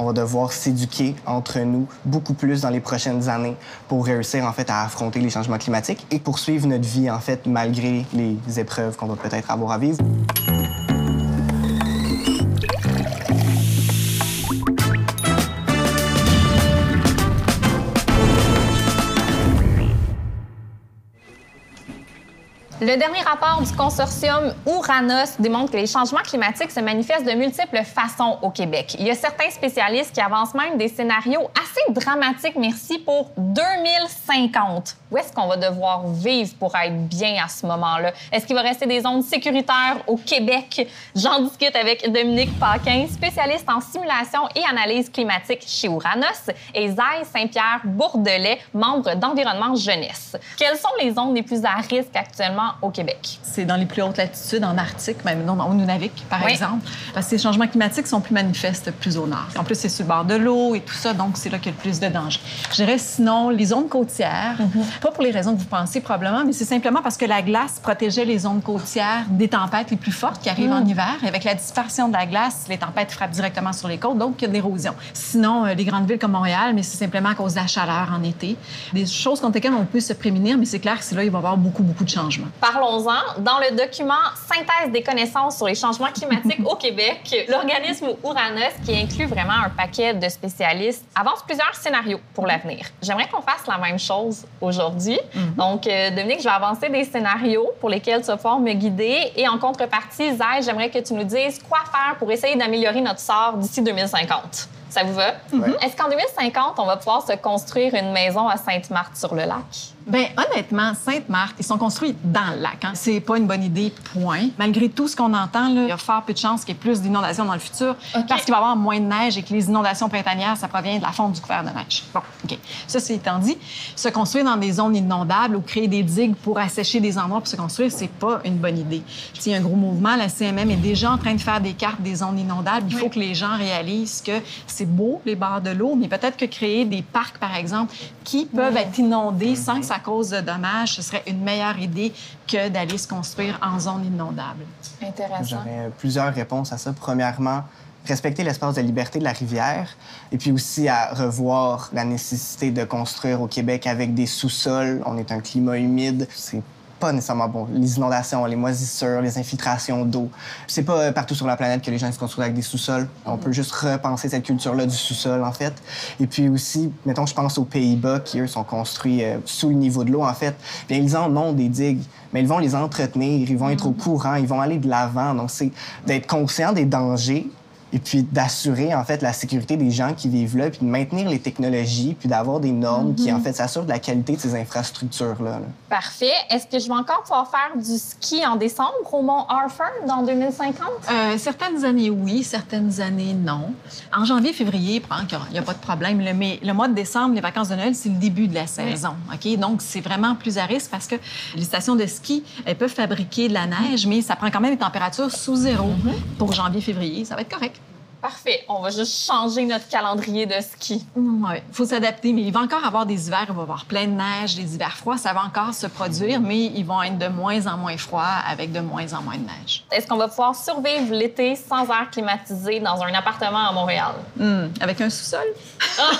on va devoir s'éduquer entre nous beaucoup plus dans les prochaines années pour réussir en fait à affronter les changements climatiques et poursuivre notre vie en fait malgré les épreuves qu'on va peut-être avoir à vivre. Le dernier rapport du consortium Ouranos démontre que les changements climatiques se manifestent de multiples façons au Québec. Il y a certains spécialistes qui avancent même des scénarios assez dramatiques, merci, pour 2050. Où est-ce qu'on va devoir vivre pour être bien à ce moment-là? Est-ce qu'il va rester des zones sécuritaires au Québec? J'en discute avec Dominique Paquin, spécialiste en simulation et analyse climatique chez Ouranos, et Zay Saint-Pierre Bourdelet, membre d'Environnement Jeunesse. Quelles sont les zones les plus à risque actuellement au Québec? C'est dans les plus hautes latitudes, en Arctique, même non, au Nunavik, par exemple. Parce que les changements climatiques sont plus manifestes plus au nord. En plus, c'est sur le bord de l'eau et tout ça, donc c'est là qu'il y a le plus de danger. Je dirais sinon les zones côtières, Mm-hmm. pas pour les raisons que vous pensez probablement, mais c'est simplement parce que la glace protégeait les zones côtières des tempêtes les plus fortes qui arrivent Mm. en hiver. Et avec la dispersion de la glace, les tempêtes frappent directement sur les côtes, donc il y a de l'érosion. Sinon, euh, les grandes villes comme Montréal, mais c'est simplement à cause de la chaleur en été. Des choses contre lesquelles on peut se prémunir, mais c'est clair que c'est là il va y avoir beaucoup, beaucoup de changements. Parlons-en. Dans le document Synthèse des connaissances sur les changements climatiques au Québec, l'organisme Ouranos, qui inclut vraiment un paquet de spécialistes, avance plusieurs scénarios pour l'avenir. J'aimerais qu'on fasse la même chose aujourd'hui. Donc, euh, Dominique, je vais avancer des scénarios pour lesquels tu vas pouvoir me guider. Et en contrepartie, Zay, j'aimerais que tu nous dises quoi faire pour essayer d'améliorer notre sort d'ici 2050. Ça vous va? Est-ce qu'en 2050, on va pouvoir se construire une maison à Sainte-Marthe-sur-le-lac? Bien, honnêtement, Sainte-Marthe, ils sont construits dans le lac. Hein. C'est pas une bonne idée, point. Malgré tout ce qu'on entend, là, il y a fort peu de chances qu'il y ait plus d'inondations dans le futur parce qu'il va y avoir moins de neige et que les inondations printanières, ça provient de la fonte du couvert de neige. Bon, OK. Ça, c'est étant dit, se construire dans des zones inondables ou créer des digues pour assécher des endroits pour se construire, c'est pas une bonne idée. Il y a un gros mouvement. La CMM est déjà en train de faire des cartes des zones inondables. Il faut que les gens réalisent que c'est beau, les bords de l'eau, mais peut-être que créer des parcs, par exemple, qui peuvent être inondés sans que ça cause de dommages, ce serait une meilleure idée que d'aller se construire en zone inondable. Intéressant. J'aurais plusieurs réponses à ça. Premièrement, respecter l'espace de liberté de la rivière et puis aussi à revoir la nécessité de construire au Québec avec des sous-sols. On est un climat humide. C'est pas nécessairement bon. Les inondations, les moisissures, les infiltrations d'eau. C'est pas euh, partout sur la planète que les gens se construisent avec des sous-sols. On peut juste repenser cette culture-là du sous-sol, en fait. Et puis aussi, mettons, je pense aux Pays-Bas qui, eux, sont construits euh, sous le niveau de l'eau, en fait. Bien, ils en ont des digues, mais ils vont les entretenir, ils vont être au courant, ils vont aller de l'avant. Donc, c'est d'être conscient des dangers et puis d'assurer en fait la sécurité des gens qui vivent là, puis de maintenir les technologies, puis d'avoir des normes qui en fait s'assurent de la qualité de ces infrastructures là. Parfait. Est-ce que je vais encore pouvoir faire du ski en décembre au Mont Arthur dans 2050? Euh, certaines années, oui. Certaines années, non. En janvier, février, il n'y a pas de problème. mais le mois de décembre, les vacances de Noël, c'est le début de la saison. OK? Donc, c'est vraiment plus à risque parce que les stations de ski, elles peuvent fabriquer de la neige, mais ça prend quand même des températures sous zéro pour janvier, février. Ça va être correct. Parfait. On va juste changer notre calendrier de ski. Oui, il faut s'adapter, mais il va encore avoir des hivers, il va y avoir plein de neige, des hivers froids, ça va encore se produire, mais ils vont être de moins en moins froids avec de moins en moins de neige. Est-ce qu'on va pouvoir survivre l'été sans air climatisé dans un appartement à Montréal? Hmm, Avec un sous-sol?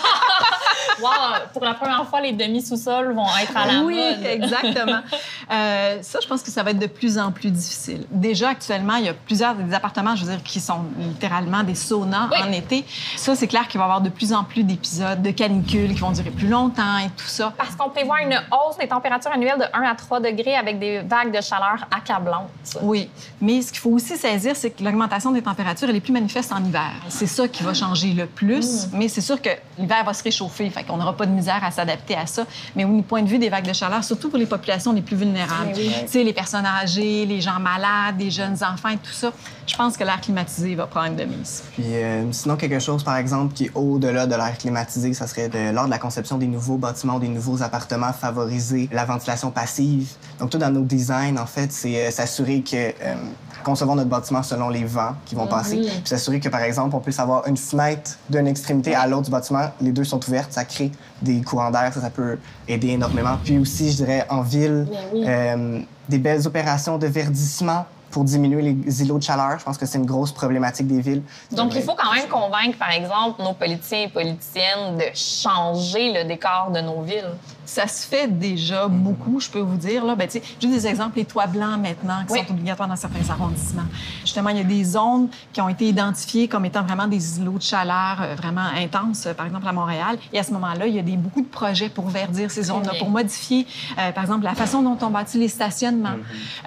Wow! Pour la première fois, les demi-sous-sols vont être à la oui, mode. exactement. Euh, ça, je pense que ça va être de plus en plus difficile. Déjà, actuellement, il y a plusieurs des appartements, je veux dire, qui sont littéralement des saunas Oui. en été. Ça, c'est clair qu'il va y avoir de plus en plus d'épisodes de canicules qui vont durer plus longtemps et tout ça. Parce qu'on prévoit une hausse des températures annuelles de 1 à 3 degrés avec des vagues de chaleur accablantes. Oui, mais ce qu'il faut aussi saisir, c'est que l'augmentation des températures, elle est plus manifeste en hiver. C'est ça qui va changer le plus, mais c'est sûr que l'hiver va se réchauffer, fait qu'on n'aura pas de misère à s'adapter à ça. Mais au point de vue des vagues de chaleur, surtout pour les populations les plus vulnérables, Oui. tu sais, les personnes âgées, les gens malades, les jeunes enfants et tout ça, je pense que l'air climatisé va prendre de mise. Puis euh, sinon quelque chose par exemple qui est au-delà de l'air climatisé, ça serait de, lors de la conception des nouveaux bâtiments, des nouveaux appartements, favoriser la ventilation passive. Donc tout dans nos designs en fait, c'est euh, s'assurer que euh, concevoir notre bâtiment selon les vents qui vont passer, oui. puis s'assurer que par exemple on puisse avoir une fenêtre d'une extrémité à l'autre du bâtiment, les deux sont ouvertes, ça crée des courants d'air, ça, ça peut aider énormément. Puis aussi, je dirais en ville, oui. euh, des belles opérations de verdissement pour diminuer les îlots de chaleur. Je pense que c'est une grosse problématique des villes. Donc, il faut quand même convaincre, par exemple, nos politiciens et politiciennes de changer le décor de nos villes. Ça se fait déjà beaucoup, je peux vous dire. Là, ben, juste des exemples, les toits blancs maintenant, qui sont obligatoires dans certains arrondissements. Justement, il y a des zones qui ont été identifiées comme étant vraiment des îlots de chaleur euh, vraiment intenses, par exemple à Montréal. Et à ce moment-là, il y a des, beaucoup de projets pour verdir ces zones-là, pour modifier, euh, par exemple, la façon dont on bâtit les stationnements.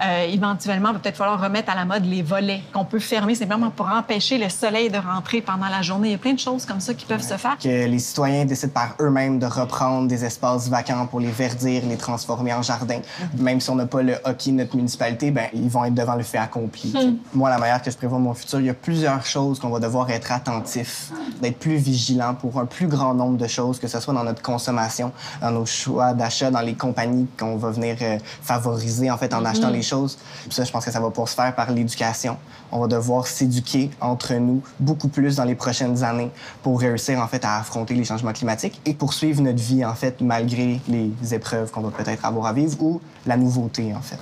Euh, éventuellement, il va peut-être falloir remettre à la mode les volets qu'on peut fermer simplement pour empêcher le soleil de rentrer pendant la journée. Il y a plein de choses comme ça qui peuvent se faire. Que les citoyens décident par eux-mêmes de reprendre des espaces vacants pour les verdir, les transformer en jardin. Même si on n'a pas le hockey de notre municipalité, ben, ils vont être devant le fait accompli. Hmm. Moi, la manière que je prévois mon futur, il y a plusieurs choses qu'on va devoir être attentifs, d'être plus vigilants pour un plus grand nombre de choses, que ce soit dans notre consommation, dans nos choix d'achat, dans les compagnies qu'on va venir euh, favoriser en fait en achetant hmm. les choses. ça, je pense que ça va pour se faire par l'éducation. On va devoir s'éduquer entre nous beaucoup plus dans les prochaines années pour réussir en fait à affronter les changements climatiques et poursuivre notre vie en fait malgré les épreuves qu'on va peut-être avoir à vivre ou la nouveauté, en fait.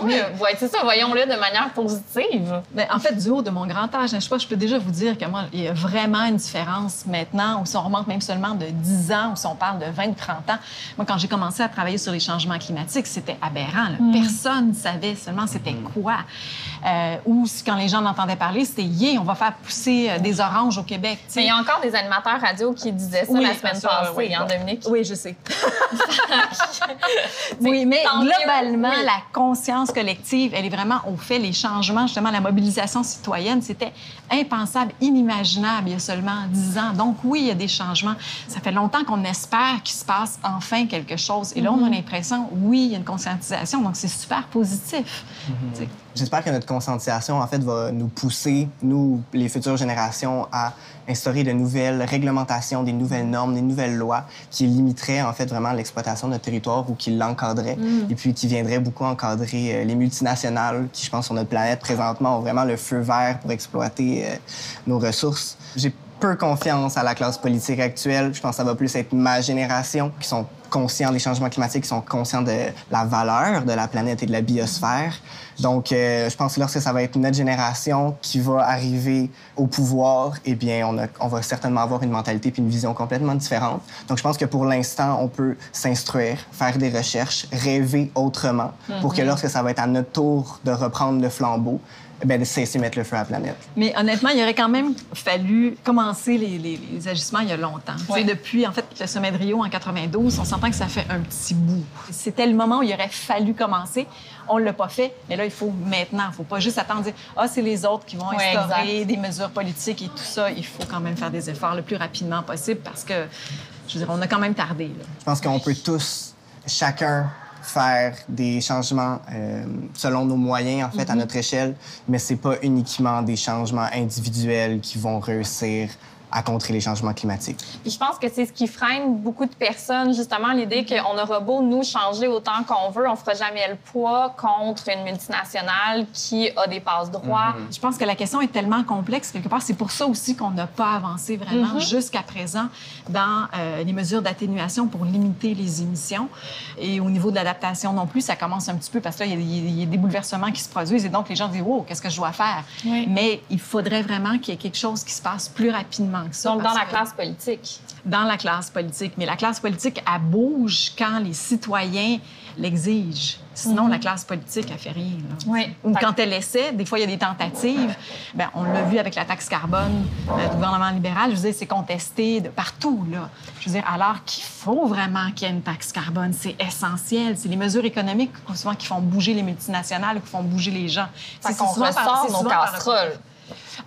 Oui, c'est ça, voyons-le de manière positive. Mais en fait, du haut de mon grand âge, je sais pas, je peux déjà vous dire que moi, il y a vraiment une différence maintenant, ou si on remonte même seulement de 10 ans, ou si on parle de 20, 30 ans. Moi, quand j'ai commencé à travailler sur les changements climatiques, c'était aberrant. Mm. Personne ne savait seulement c'était mm. quoi. Euh, ou quand les gens entendait parler, c'était « yeah, on va faire pousser euh, des oranges au Québec ». Mais il y a encore des animateurs radio qui disaient ça la semaine passée, oui, hein, Dominique? Oui, je sais. oui, mais globalement, la conscience collective, elle est vraiment au fait. Les changements, justement, la mobilisation citoyenne, c'était impensable, inimaginable il y a seulement dix ans. Donc oui, il y a des changements. Ça fait longtemps qu'on espère qu'il se passe enfin quelque chose. Et là, on a mm-hmm. l'impression, oui, il y a une conscientisation. Donc c'est super positif. Mm-hmm. J'espère que notre conscientisation, en fait, va nous pousser, nous, les futures générations, à instaurer de nouvelles réglementations, des nouvelles normes, des nouvelles lois qui limiteraient, en fait, vraiment l'exploitation de notre territoire ou qui l'encadraient. Mm. Et puis qui viendraient beaucoup encadrer euh, les multinationales qui, je pense, sur notre planète, présentement, ont vraiment le feu vert pour exploiter euh, nos ressources. J'ai peu confiance à la classe politique actuelle. Je pense que ça va plus être ma génération qui sont conscients des changements climatiques, qui sont conscients de la valeur de la planète et de la biosphère. Donc, euh, je pense que lorsque ça va être notre génération qui va arriver au pouvoir, eh bien, on, on va certainement avoir une mentalité puis une vision complètement différente. Donc, je pense que pour l'instant, on peut s'instruire, faire des recherches, rêver autrement pour que mhm. lorsque ça va être à notre tour de reprendre le flambeau, ben, de cesser de mettre le feu à la planète. Mais honnêtement, il aurait quand même fallu commencer les, les, agissements il y a longtemps. Depuis, en fait, le sommet de Rio en 92, on s'entend que ça fait un petit bout. C'était le moment où il aurait fallu commencer. On ne l'a pas fait, mais là, il faut maintenant. Il ne faut pas juste attendre dire Ah, c'est les autres qui vont instaurer des mesures politiques et tout ça. Il faut quand même faire des efforts le plus rapidement possible parce que, je veux dire, on a quand même tardé. Je pense qu'on peut tous, chacun, faire des changements euh, selon nos moyens, en fait, à mhm. notre échelle, mais c'est pas uniquement des changements individuels qui vont réussir à contrer les changements climatiques. Puis je pense que c'est ce qui freine beaucoup de personnes, justement, l'idée qu'on aura beau nous changer autant qu'on veut, on fera jamais le poids contre une multinationale qui a des passes droits. Mhm. Je pense que la question est tellement complexe, quelque part, c'est pour ça aussi qu'on n'a pas avancé vraiment mhm. jusqu'à présent dans euh, les mesures d'atténuation pour limiter les émissions. Et au niveau de l'adaptation non plus, ça commence un petit peu parce que là, il y, a des bouleversements qui se produisent et donc les gens disent, wow, qu'est-ce que je dois faire? Mais il faudrait vraiment qu'il y ait quelque chose qui se passe plus rapidement donc, dans la classe politique. Dans la classe politique. Mais la classe politique, elle bouge quand les citoyens l'exigent. Sinon, la mhm. classe politique, elle fait rien. Oui. Ou quand elle essaie, des fois, il y a des tentatives. Bien, on l'a vu avec la taxe carbone euh, du gouvernement libéral. Je veux dire, c'est contesté de partout. Là. Je veux dire, alors qu'il faut vraiment qu'il y ait une taxe carbone. C'est essentiel. C'est les mesures économiques souvent qui font bouger les multinationales, qui font bouger les gens. C'est qu'on ressort nos casseroles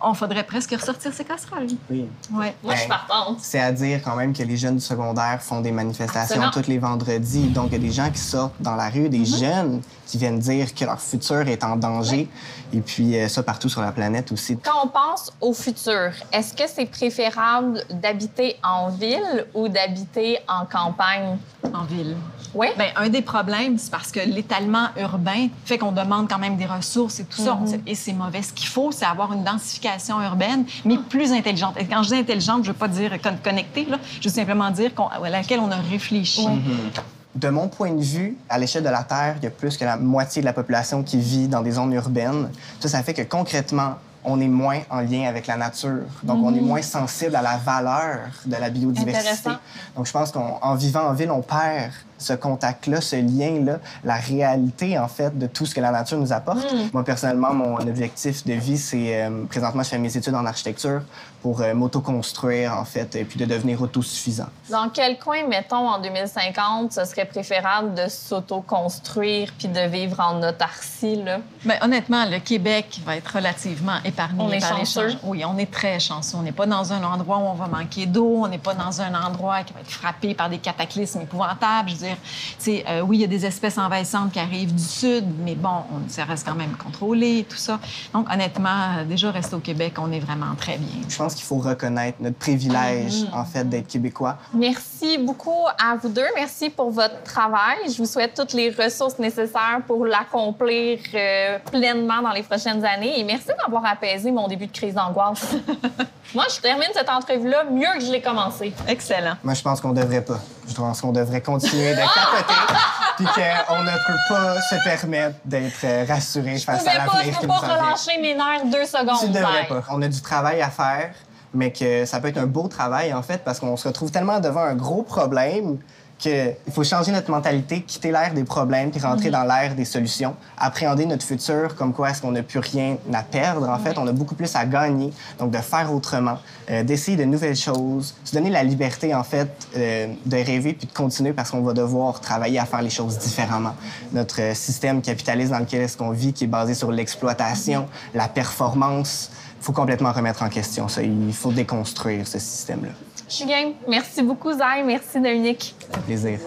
on faudrait presque ressortir ces casseroles. Oui. Ouais. Moi, je suis partante. C'est à dire quand même que les jeunes du secondaire font des manifestations tous les vendredis. Donc, il y a des gens qui sortent dans la rue, des mm-hmm. jeunes qui viennent dire que leur futur est en danger. Et puis, euh, ça partout sur la planète aussi. Quand on pense au futur, est-ce que c'est préférable d'habiter en ville ou d'habiter en campagne? En ville. Oui. Bien, un des problèmes, c'est parce que l'étalement urbain fait qu'on demande quand même des ressources et tout ça. Mm-hmm. Et c'est mauvais. Ce qu'il faut, c'est avoir une densification urbaine, mais plus intelligente. Et quand je dis intelligente, je ne veux pas dire connectée, là. je veux simplement dire à laquelle on a réfléchi. Mm-hmm. de mon point de vue, à l'échelle de la Terre, il y a plus que la moitié de la population qui vit dans des zones urbaines. Ça, ça fait que concrètement, on est moins en lien avec la nature. Donc, on est moins sensible à la valeur de la biodiversité. Donc, je pense qu'en vivant en ville, on perd ce contact-là, ce lien-là, la réalité, en fait, de tout ce que la nature nous apporte. Moi, personnellement, mon objectif de vie, c'est... euh, présentement, je fais mes études en architecture pour euh, m'auto-construire, en fait, et puis de devenir autosuffisant. Dans quel coin, mettons, en 2050, ce serait préférable de s'auto-construire puis de vivre en autarcie, là? Bien, honnêtement, le Québec va être relativement épargné On est par les chanceux. changements. Oui, on est très chanceux. On n'est pas dans un endroit où on va manquer d'eau. On n'est pas dans un endroit qui va être frappé par des cataclysmes épouvantables. Je veux dire, tu sais, euh, oui, il y a des espèces envahissantes qui arrivent du sud, mais bon, on, ça reste quand même contrôlé, tout ça. Donc, honnêtement, euh, déjà, rester au Québec, on est vraiment très bien. Je pense qu'il faut reconnaître notre privilège, en fait, d'être québécois. Merci beaucoup à vous deux. Merci pour votre travail. Je vous souhaite toutes les ressources nécessaires pour l'accomplir euh, pleinement dans les prochaines années. Et merci d'avoir apaisé mon début de crise d'angoisse. Moi, je termine cette entrevue-là mieux que je l'ai commencée. Excellent. Moi, je pense qu'on devrait pas. Je pense qu'on devrait continuer de capoter, puis qu'on ne peut pas se permettre d'être rassuré Je face à pas, l'avenir je qui peux nous pas en vient. relâcher mes nerfs deux secondes. Tu devrais Pierre. pas. On a du travail à faire, mais que ça peut être un beau travail, en fait, parce qu'on se retrouve tellement devant un gros problème qu'il faut changer notre mentalité, quitter l'ère des problèmes, puis rentrer dans l'ère des solutions, appréhender notre futur comme quoi est-ce qu'on n'a plus rien à perdre, en fait, on a beaucoup plus à gagner, donc de faire autrement, euh, d'essayer de nouvelles choses, se donner la liberté, en fait, euh, de rêver puis de continuer parce qu'on va devoir travailler à faire les choses différemment. Notre euh, système capitaliste dans lequel est-ce qu'on vit, qui est basé sur l'exploitation, la performance, il faut complètement remettre en question ça. Il faut déconstruire ce système-là. Je suis game. Merci beaucoup, Zay. Merci, Dominique. Fait plaisir.